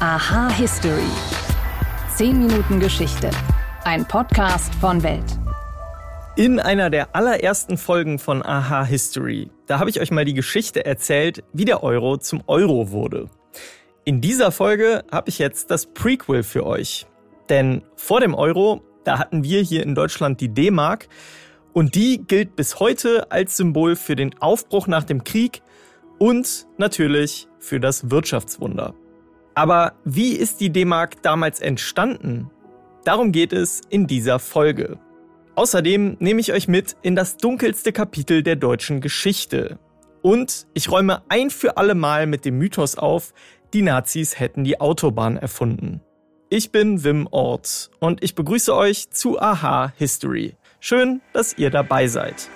Aha History. 10 Minuten Geschichte. Ein Podcast von Welt. In einer der allerersten Folgen von Aha History, da habe ich euch mal die Geschichte erzählt, wie der Euro zum Euro wurde. In dieser Folge habe ich jetzt das Prequel für euch. Denn vor dem Euro, da hatten wir hier in Deutschland die D-Mark und die gilt bis heute als Symbol für den Aufbruch nach dem Krieg und natürlich für das Wirtschaftswunder. Aber wie ist die D-Mark damals entstanden? Darum geht es in dieser Folge. Außerdem nehme ich euch mit in das dunkelste Kapitel der deutschen Geschichte. Und ich räume ein für alle Mal mit dem Mythos auf, die Nazis hätten die Autobahn erfunden. Ich bin Wim Ort und ich begrüße euch zu Aha History. Schön, dass ihr dabei seid.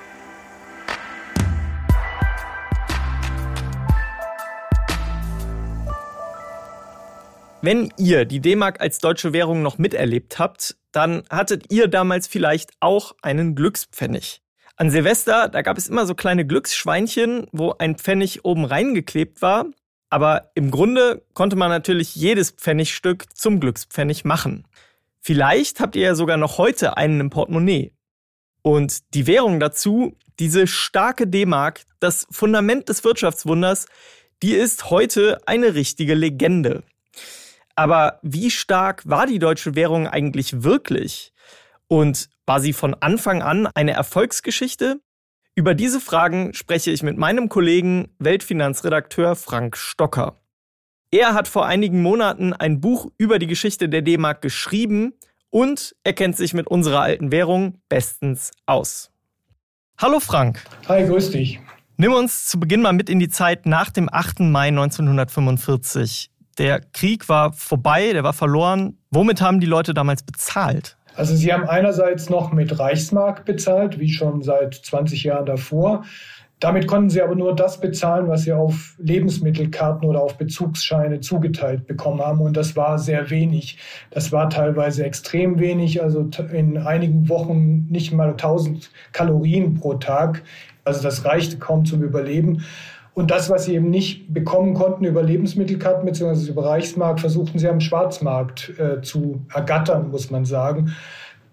Wenn ihr die D-Mark als deutsche Währung noch miterlebt habt, dann hattet ihr damals vielleicht auch einen Glückspfennig. An Silvester, da gab es immer so kleine Glücksschweinchen, wo ein Pfennig oben reingeklebt war. Aber im Grunde konnte man natürlich jedes Pfennigstück zum Glückspfennig machen. Vielleicht habt ihr ja sogar noch heute einen im Portemonnaie. Und die Währung dazu, diese starke D-Mark, das Fundament des Wirtschaftswunders, die ist heute eine richtige Legende. Aber wie stark war die deutsche Währung eigentlich wirklich? Und war sie von Anfang an eine Erfolgsgeschichte? Über diese Fragen spreche ich mit meinem Kollegen Weltfinanzredakteur Frank Stocker. Er hat vor einigen Monaten ein Buch über die Geschichte der D-Mark geschrieben und er kennt sich mit unserer alten Währung bestens aus. Hallo Frank. Hi, grüß dich. Nimm uns zu Beginn mal mit in die Zeit nach dem 8. Mai 1945. Der Krieg war vorbei, der war verloren. Womit haben die Leute damals bezahlt? Also sie haben einerseits noch mit Reichsmark bezahlt, wie schon seit 20 Jahren davor. Damit konnten sie aber nur das bezahlen, was sie auf Lebensmittelkarten oder auf Bezugsscheine zugeteilt bekommen haben. Und das war sehr wenig. Das war teilweise extrem wenig, also in einigen Wochen nicht mal 1000 Kalorien pro Tag. Also das reichte kaum zum Überleben. Und das, was sie eben nicht bekommen konnten über Lebensmittelkarten bzw. über Reichsmarkt, versuchten sie am Schwarzmarkt äh, zu ergattern, muss man sagen.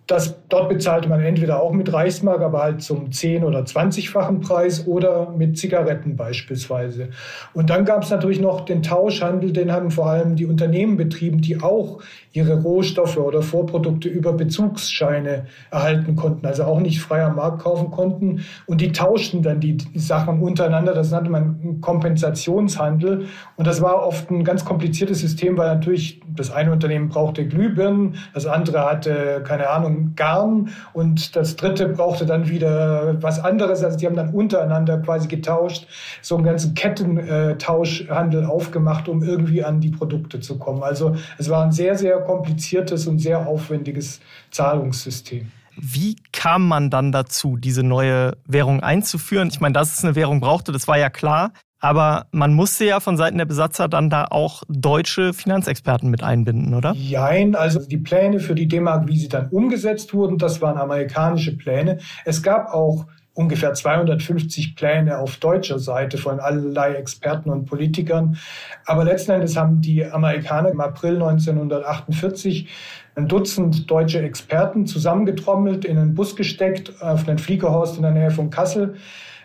Das, dort bezahlte man entweder auch mit Reichsmark, aber halt zum 10- oder 20-fachen Preis oder mit Zigaretten beispielsweise. Und dann gab es natürlich noch den Tauschhandel, den haben vor allem die Unternehmen betrieben, die auch ihre Rohstoffe oder Vorprodukte über Bezugsscheine erhalten konnten, also auch nicht frei am Markt kaufen konnten. Und die tauschten dann die Sachen untereinander. Das nannte man Kompensationshandel. Und das war oft ein ganz kompliziertes System, weil natürlich das eine Unternehmen brauchte Glühbirnen, das andere hatte, keine Ahnung, Garn und das dritte brauchte dann wieder was anderes. Also die haben dann untereinander quasi getauscht, so einen ganzen Kettentauschhandel aufgemacht, um irgendwie an die Produkte zu kommen. Also es war ein sehr, sehr kompliziertes und sehr aufwendiges Zahlungssystem. Wie kam man dann dazu, diese neue Währung einzuführen? Ich meine, dass es eine Währung brauchte, das war ja klar. Aber man musste ja von Seiten der Besatzer dann da auch deutsche Finanzexperten mit einbinden, oder? Jein, also die Pläne für die D-Mark, wie sie dann umgesetzt wurden, das waren amerikanische Pläne. Es gab auch ungefähr 250 Pläne auf deutscher Seite von allerlei Experten und Politikern. Aber letzten Endes haben die Amerikaner im April 1948 ein Dutzend deutsche Experten zusammengetrommelt, in einen Bus gesteckt, auf einen Fliegerhorst in der Nähe von Kassel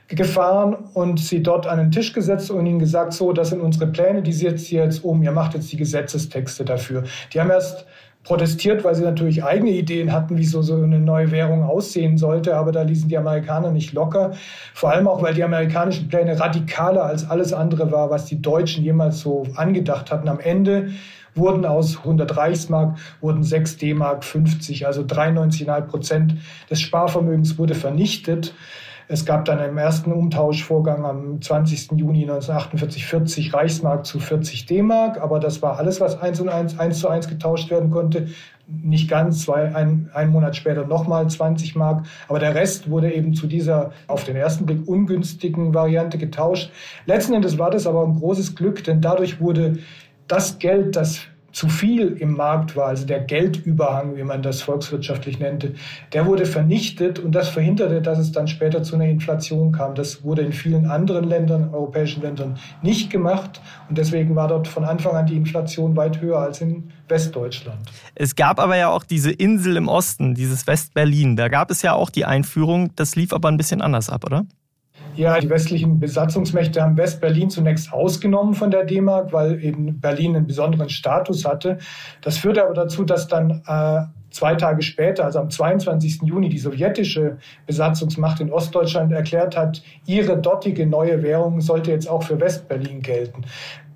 gefahren und sie dort an den Tisch gesetzt und ihnen gesagt, so, das sind unsere Pläne, die setzt ihr jetzt um, ihr macht jetzt die Gesetzestexte dafür. Die haben erst protestiert, weil sie natürlich eigene Ideen hatten, wie so, so eine neue Währung aussehen sollte. Aber da ließen die Amerikaner nicht locker. Vor allem auch, weil die amerikanischen Pläne radikaler als alles andere war, was die Deutschen jemals so angedacht hatten. Am Ende wurden aus 100 Reichsmark, wurden 6 D-Mark 50, also 93,5 Prozent des Sparvermögens wurde vernichtet. Es gab dann im ersten Umtauschvorgang am 20. Juni 1948 40 Reichsmark zu 40 D-Mark, aber das war alles, was eins und eins, eins zu eins getauscht werden konnte. Nicht ganz, zwei, ein, ein Monat später nochmal 20 Mark, aber der Rest wurde eben zu dieser auf den ersten Blick ungünstigen Variante getauscht. Letzten Endes war das aber ein großes Glück, denn dadurch wurde das Geld, das zu viel im Markt war, also der Geldüberhang, wie man das volkswirtschaftlich nannte, der wurde vernichtet und das verhinderte, dass es dann später zu einer Inflation kam. Das wurde in vielen anderen Ländern, europäischen Ländern, nicht gemacht und deswegen war dort von Anfang an die Inflation weit höher als in Westdeutschland. Es gab aber ja auch diese Insel im Osten, dieses West-Berlin. Da gab es ja auch die Einführung. Das lief aber ein bisschen anders ab, oder? Ja, die westlichen Besatzungsmächte haben West-Berlin zunächst ausgenommen von der D-Mark, weil eben Berlin einen besonderen Status hatte. Das führte aber dazu, dass dann äh, zwei Tage später, also am 22. Juni, die sowjetische Besatzungsmacht in Ostdeutschland erklärt hat, ihre dortige neue Währung sollte jetzt auch für West-Berlin gelten.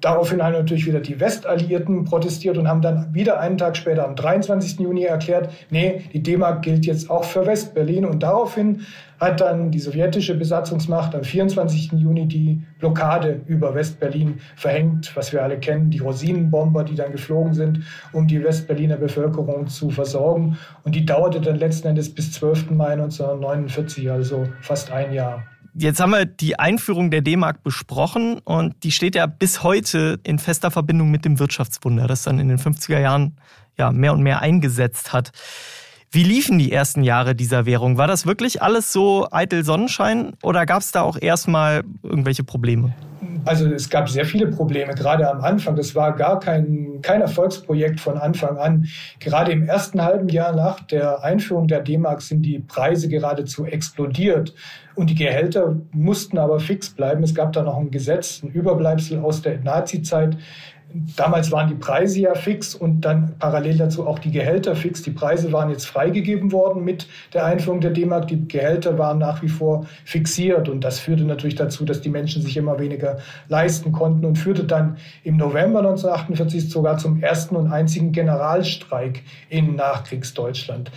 Daraufhin haben natürlich wieder die Westalliierten protestiert und haben dann wieder einen Tag später, am 23. Juni, erklärt, nee, die D-Mark gilt jetzt auch für West-Berlin. Und daraufhin hat dann die sowjetische Besatzungsmacht am 24. Juni die Blockade über West-Berlin verhängt, was wir alle kennen, die Rosinenbomber, die dann geflogen sind, um die West-Berliner Bevölkerung zu versorgen. Und die dauerte dann letzten Endes bis 12. Mai 1949, also fast ein Jahr. Jetzt haben wir die Einführung der D-Mark besprochen und die steht ja bis heute in fester Verbindung mit dem Wirtschaftswunder, das dann in den 50er Jahren ja mehr und mehr eingesetzt hat. Wie liefen die ersten Jahre dieser Währung? War das wirklich alles so eitel Sonnenschein oder gab es da auch erstmal irgendwelche Probleme? Also es gab sehr viele Probleme, gerade am Anfang. Das war gar kein, kein Erfolgsprojekt von Anfang an. Gerade im ersten halben Jahr nach der Einführung der D-Mark sind die Preise geradezu explodiert. Und die Gehälter mussten aber fix bleiben. Es gab da noch ein Gesetz, ein Überbleibsel aus der Nazi-Zeit, Damals waren die Preise ja fix und dann parallel dazu auch die Gehälter fix. Die Preise waren jetzt freigegeben worden mit der Einführung der D-Mark. Die Gehälter waren nach wie vor fixiert und das führte natürlich dazu, dass die Menschen sich immer weniger leisten konnten und führte dann im November 1948 sogar zum ersten und einzigen Generalstreik in Nachkriegsdeutschland.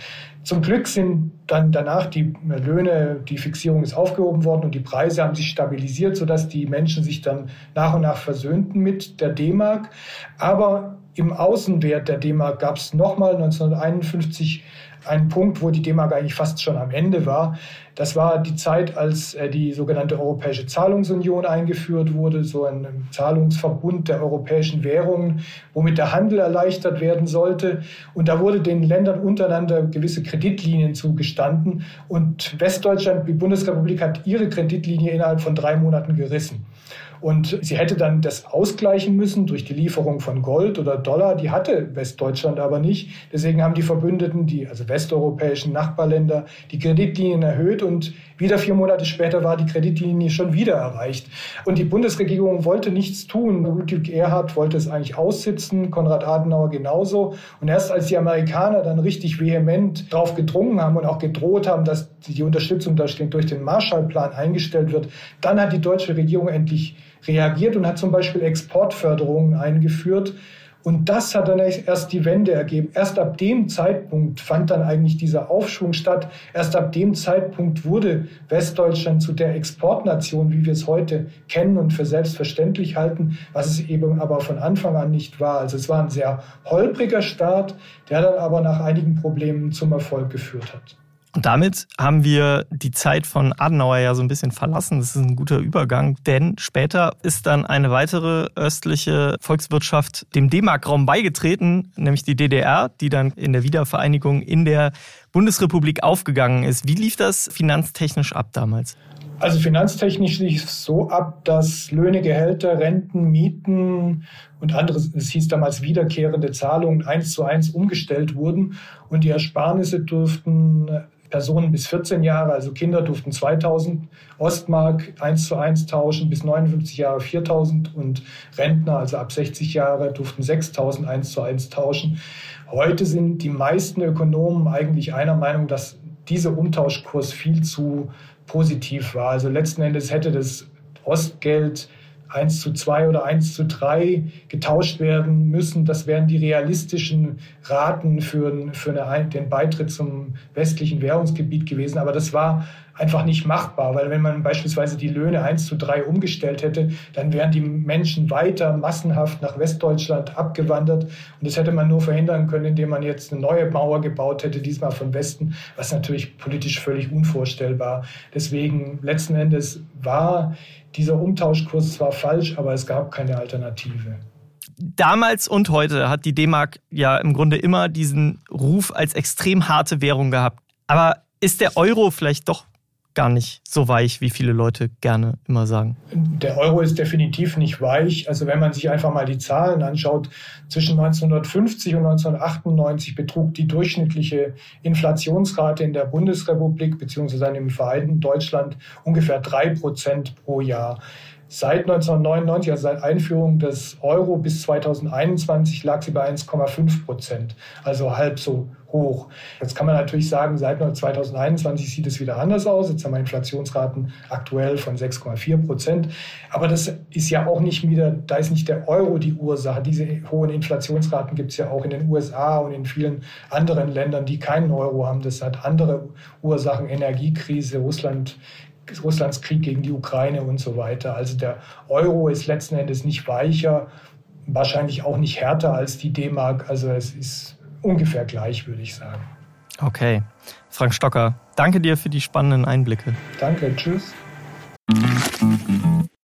Zum Glück sind dann danach die Löhne, die Fixierung ist aufgehoben worden und die Preise haben sich stabilisiert, sodass die Menschen sich dann nach und nach versöhnten mit der D-Mark. Aber im Außenwert der D-Mark gab es nochmal 1951 einen Punkt, wo die D-Mark eigentlich fast schon am Ende war. Das war die Zeit, als äh, die sogenannte Europäische Zahlungsunion eingeführt wurde, so ein Zahlungsverbund der europäischen Währungen, womit der Handel erleichtert werden sollte. Und da wurde den Ländern untereinander gewisse Kreditlinien zugestanden. Und Westdeutschland, die Bundesrepublik, hat ihre Kreditlinie innerhalb von drei Monaten gerissen. Und sie hätte dann das ausgleichen müssen durch die Lieferung von Gold oder Dollar. Die hatte Westdeutschland aber nicht. Deswegen haben die Verbündeten, die also westeuropäischen Nachbarländer, die Kreditlinien erhöht und wieder vier Monate später war die Kreditlinie schon wieder erreicht. Und die Bundesregierung wollte nichts tun. Ludwig Erhard wollte es eigentlich aussitzen, Konrad Adenauer genauso. Und erst als die Amerikaner dann richtig vehement darauf gedrungen haben und auch gedroht haben, dass die Unterstützung durch den Marshallplan eingestellt wird, dann hat die deutsche Regierung endlich reagiert und hat zum Beispiel Exportförderungen eingeführt. Und das hat dann erst die Wende ergeben. Erst ab dem Zeitpunkt fand dann eigentlich dieser Aufschwung statt. Erst ab dem Zeitpunkt wurde Westdeutschland zu der Exportnation, wie wir es heute kennen und für selbstverständlich halten, was es eben aber von Anfang an nicht war. Also es war ein sehr holpriger Start, der dann aber nach einigen Problemen zum Erfolg geführt hat. Und damit haben wir die Zeit von Adenauer ja so ein bisschen verlassen. Das ist ein guter Übergang, denn später ist dann eine weitere östliche Volkswirtschaft dem D-Mark-Raum beigetreten, nämlich die DDR, die dann in der Wiedervereinigung in der Bundesrepublik aufgegangen ist. Wie lief das finanztechnisch ab damals? Also finanztechnisch lief es so ab, dass Löhne, Gehälter, Renten, Mieten und andere, es hieß damals wiederkehrende Zahlungen eins zu eins umgestellt wurden und die Ersparnisse durften Personen bis 14 Jahre, also Kinder durften 2000 Ostmark 1 zu 1 tauschen, bis 59 Jahre 4000 und Rentner, also ab 60 Jahre, durften 6000 1 zu 1 tauschen. Heute sind die meisten Ökonomen eigentlich einer Meinung, dass dieser Umtauschkurs viel zu positiv war. Also letzten Endes hätte das Ostgeld 1 zu 2 oder 1 zu 3 getauscht werden müssen. Das wären die realistischen Raten für, für eine, den Beitritt zum westlichen Währungsgebiet gewesen. Aber das war einfach nicht machbar, weil wenn man beispielsweise die Löhne 1 zu 3 umgestellt hätte, dann wären die Menschen weiter massenhaft nach Westdeutschland abgewandert. Und das hätte man nur verhindern können, indem man jetzt eine neue Mauer gebaut hätte, diesmal von Westen, was natürlich politisch völlig unvorstellbar. Deswegen letzten Endes war dieser Umtauschkurs zwar falsch, aber es gab keine Alternative. Damals und heute hat die D-Mark ja im Grunde immer diesen Ruf als extrem harte Währung gehabt. Aber ist der Euro vielleicht doch gar nicht so weich, wie viele Leute gerne immer sagen. Der Euro ist definitiv nicht weich. Also wenn man sich einfach mal die Zahlen anschaut, zwischen 1950 und 1998 betrug die durchschnittliche Inflationsrate in der Bundesrepublik bzw. im Vereinten Deutschland ungefähr drei Prozent pro Jahr. Seit 1999, also seit Einführung des Euro bis 2021, lag sie bei 1,5 Prozent, also halb so hoch. Jetzt kann man natürlich sagen, seit 2021 sieht es wieder anders aus. Jetzt haben wir Inflationsraten aktuell von 6,4 Prozent. Aber das ist ja auch nicht wieder, da ist nicht der Euro die Ursache. Diese hohen Inflationsraten gibt es ja auch in den USA und in vielen anderen Ländern, die keinen Euro haben. Das hat andere Ursachen, Energiekrise, Russland Russlands Krieg gegen die Ukraine und so weiter. Also der Euro ist letzten Endes nicht weicher, wahrscheinlich auch nicht härter als die D-Mark. Also es ist ungefähr gleich, würde ich sagen. Okay. Frank Stocker, danke dir für die spannenden Einblicke. Danke, tschüss.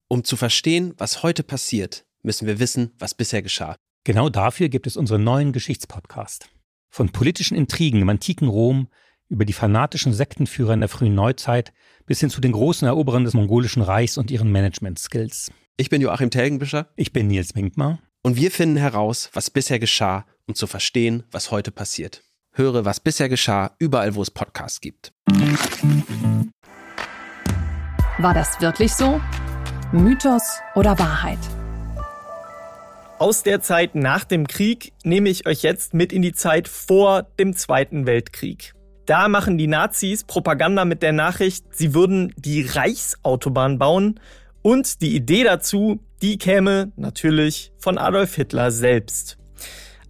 Um zu verstehen, was heute passiert, müssen wir wissen, was bisher geschah. Genau dafür gibt es unseren neuen Geschichtspodcast. Von politischen Intrigen im antiken Rom über die fanatischen Sektenführer in der frühen Neuzeit bis hin zu den großen Eroberern des mongolischen Reichs und ihren Management-Skills. Ich bin Joachim Telgenbischer. Ich bin Nils Winkmar. Und wir finden heraus, was bisher geschah, um zu verstehen, was heute passiert. Höre, was bisher geschah, überall, wo es Podcasts gibt. War das wirklich so? Mythos oder Wahrheit? Aus der Zeit nach dem Krieg nehme ich euch jetzt mit in die Zeit vor dem Zweiten Weltkrieg. Da machen die Nazis Propaganda mit der Nachricht, sie würden die Reichsautobahn bauen und die Idee dazu, die käme natürlich von Adolf Hitler selbst.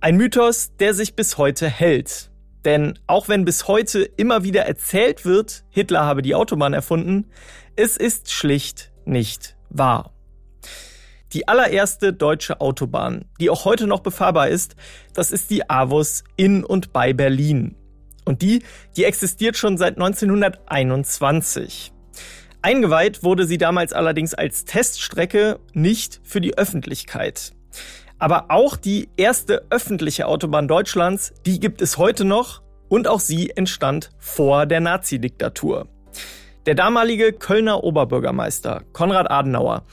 Ein Mythos, der sich bis heute hält. Denn auch wenn bis heute immer wieder erzählt wird, Hitler habe die Autobahn erfunden, es ist schlicht nicht wahr. Die allererste deutsche Autobahn, die auch heute noch befahrbar ist, das ist die Avus in und bei Berlin. Und die, die existiert schon seit 1921. Eingeweiht wurde sie damals allerdings als Teststrecke nicht für die Öffentlichkeit. Aber auch die erste öffentliche Autobahn Deutschlands, die gibt es heute noch und auch sie entstand vor der Nazi-Diktatur. Der damalige Kölner Oberbürgermeister Konrad Adenauer,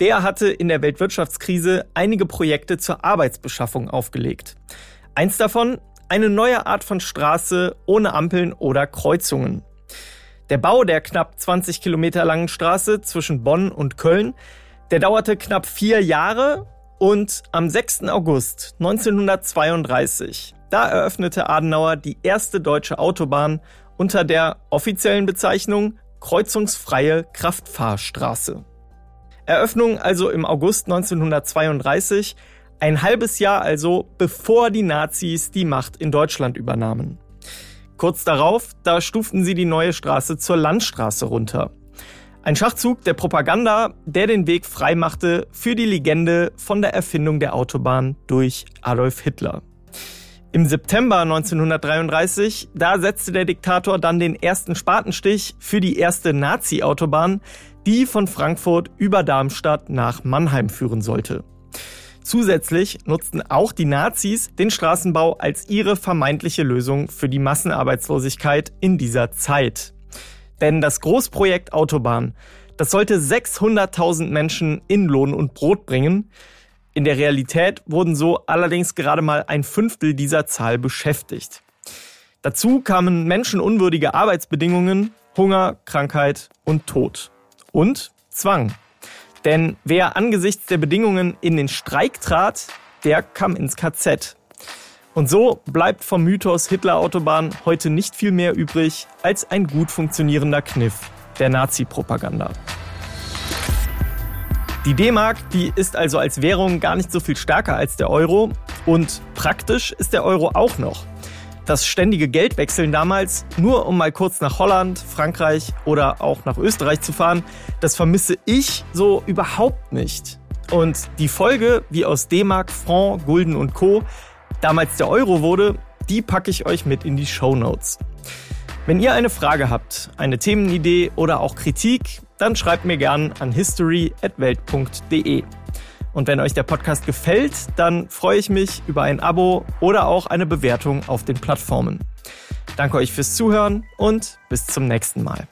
der hatte in der Weltwirtschaftskrise einige Projekte zur Arbeitsbeschaffung aufgelegt. Eins davon eine neue Art von Straße ohne Ampeln oder Kreuzungen. Der Bau der knapp 20 Kilometer langen Straße zwischen Bonn und Köln, der dauerte knapp vier Jahre und am 6. August 1932, da eröffnete Adenauer die erste deutsche Autobahn unter der offiziellen Bezeichnung Kreuzungsfreie Kraftfahrstraße. Eröffnung also im August 1932 ein halbes Jahr also, bevor die Nazis die Macht in Deutschland übernahmen. Kurz darauf, da stuften sie die neue Straße zur Landstraße runter. Ein Schachzug der Propaganda, der den Weg freimachte für die Legende von der Erfindung der Autobahn durch Adolf Hitler. Im September 1933, da setzte der Diktator dann den ersten Spatenstich für die erste Nazi-Autobahn, die von Frankfurt über Darmstadt nach Mannheim führen sollte. Zusätzlich nutzten auch die Nazis den Straßenbau als ihre vermeintliche Lösung für die Massenarbeitslosigkeit in dieser Zeit. Denn das Großprojekt Autobahn, das sollte 600.000 Menschen in Lohn und Brot bringen. In der Realität wurden so allerdings gerade mal ein Fünftel dieser Zahl beschäftigt. Dazu kamen menschenunwürdige Arbeitsbedingungen, Hunger, Krankheit und Tod. Und Zwang. Denn wer angesichts der Bedingungen in den Streik trat, der kam ins KZ. Und so bleibt vom Mythos Hitler-Autobahn heute nicht viel mehr übrig als ein gut funktionierender Kniff der Nazi-Propaganda. Die D-Mark, die ist also als Währung gar nicht so viel stärker als der Euro und praktisch ist der Euro auch noch das ständige Geldwechseln damals, nur um mal kurz nach Holland, Frankreich oder auch nach Österreich zu fahren, das vermisse ich so überhaupt nicht. Und die Folge, wie aus D-Mark, Franc, Gulden und Co. damals der Euro wurde, die packe ich euch mit in die Show Notes. Wenn ihr eine Frage habt, eine Themenidee oder auch Kritik, dann schreibt mir gern an history@welt.de. Und wenn euch der Podcast gefällt, dann freue ich mich über ein Abo oder auch eine Bewertung auf den Plattformen. Danke euch fürs Zuhören und bis zum nächsten Mal.